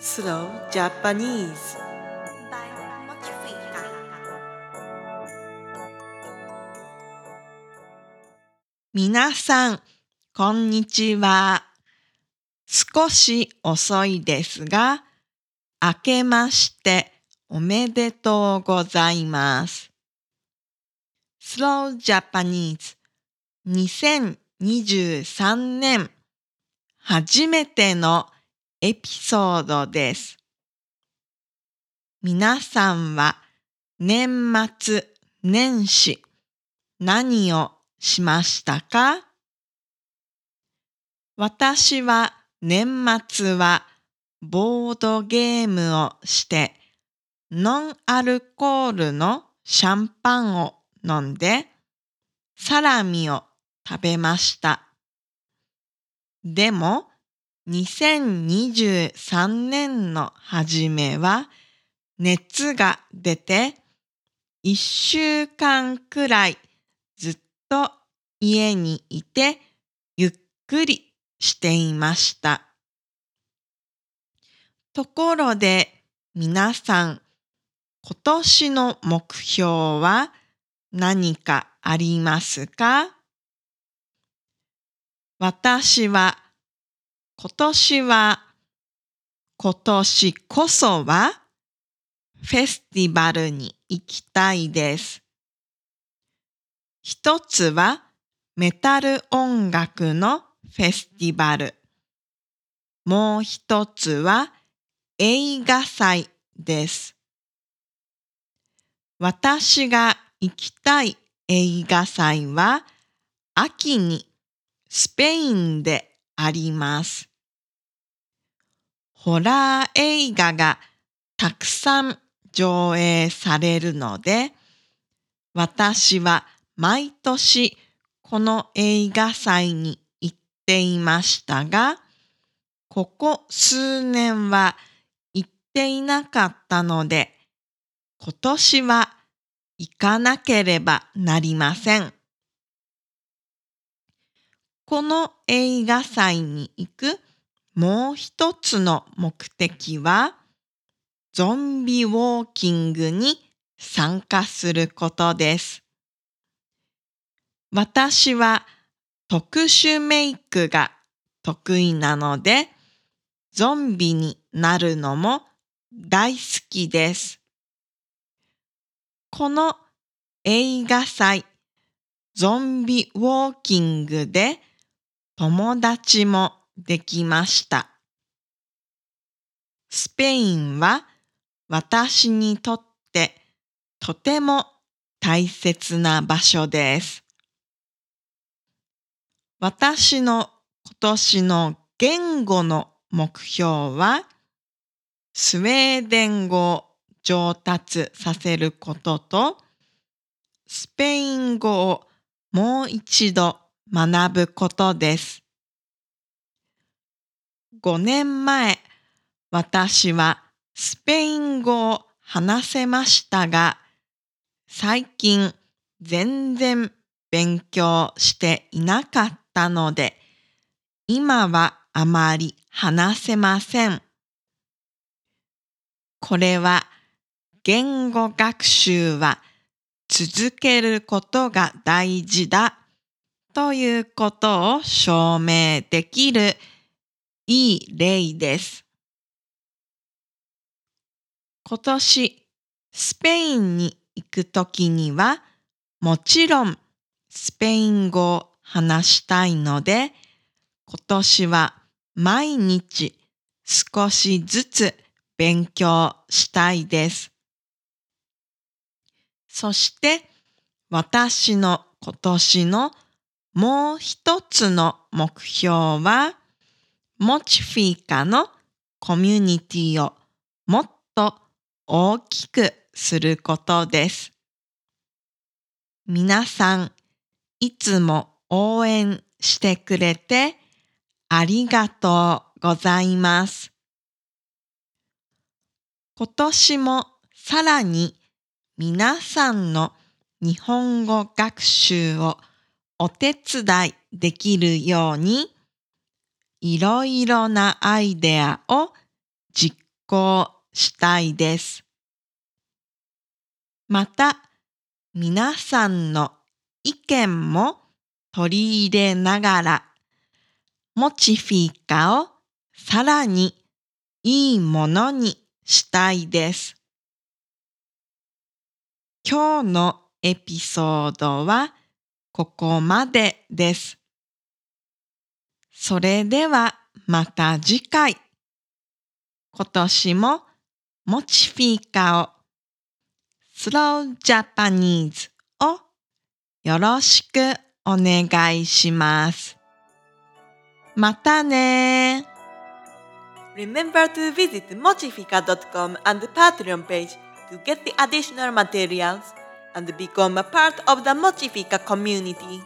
Slow Japanese 皆さん、こんにちは。少し遅いですが、明けましておめでとうございます。Slow Japanese 2023年初めてのエピソードです。皆さんは年末年始何をしましたか？私は年末はボードゲームをしてノンアルコールのシャンパンを飲んでサラミを食べました。でも2023年の初めは熱が出て1週間くらいずっと家にいてゆっくりしていました。ところで皆さん今年の目標は何かありますか？私は今年は今年こそはフェスティバルに行きたいです。一つはメタル音楽のフェスティバル。もう一つは映画祭です。私が行きたい映画祭は秋にスペインであります。ホラー映画がたくさん上映されるので、私は毎年この映画祭に行っていましたが、ここ数年は行っていなかったので、今年は行かなければなりません。この映画祭に行くもう一つの目的は、ゾンビウォーキングに参加することです。私は特殊メイクが得意なので、ゾンビになるのも大好きです。この映画祭、ゾンビウォーキングで友達もできました。スペインは私にとってとても大切な場所です。私の今年の言語の目標はスウェーデン語を上達させることとスペイン語をもう一度学ぶことです。5年前、私はスペイン語を話せましたが、最近全然勉強していなかったので、今はあまり話せません。これは言語学習は続けることが大事だということを証明できるいい例です。今年スペインに行くときにはもちろんスペイン語を話したいので今年は毎日少しずつ勉強したいです。そして私の今年のもう一つの目標はモチフィーカのコミュニティをもっと大きくすることです。皆さん、いつも応援してくれてありがとうございます。今年もさらに皆さんの日本語学習をお手伝いできるようにいろいろなアイデアを実行したいです。また、皆さんの意見も取り入れながら、モチフィカをさらにいいものにしたいです。今日のエピソードはここまでです。それではまた次回。今年もモチフィカをスロージャパニーズをよろしくお願いします。またね Remember to visit mochifica.com and the Patreon page to get the additional materials and become a part of the Mochifica community.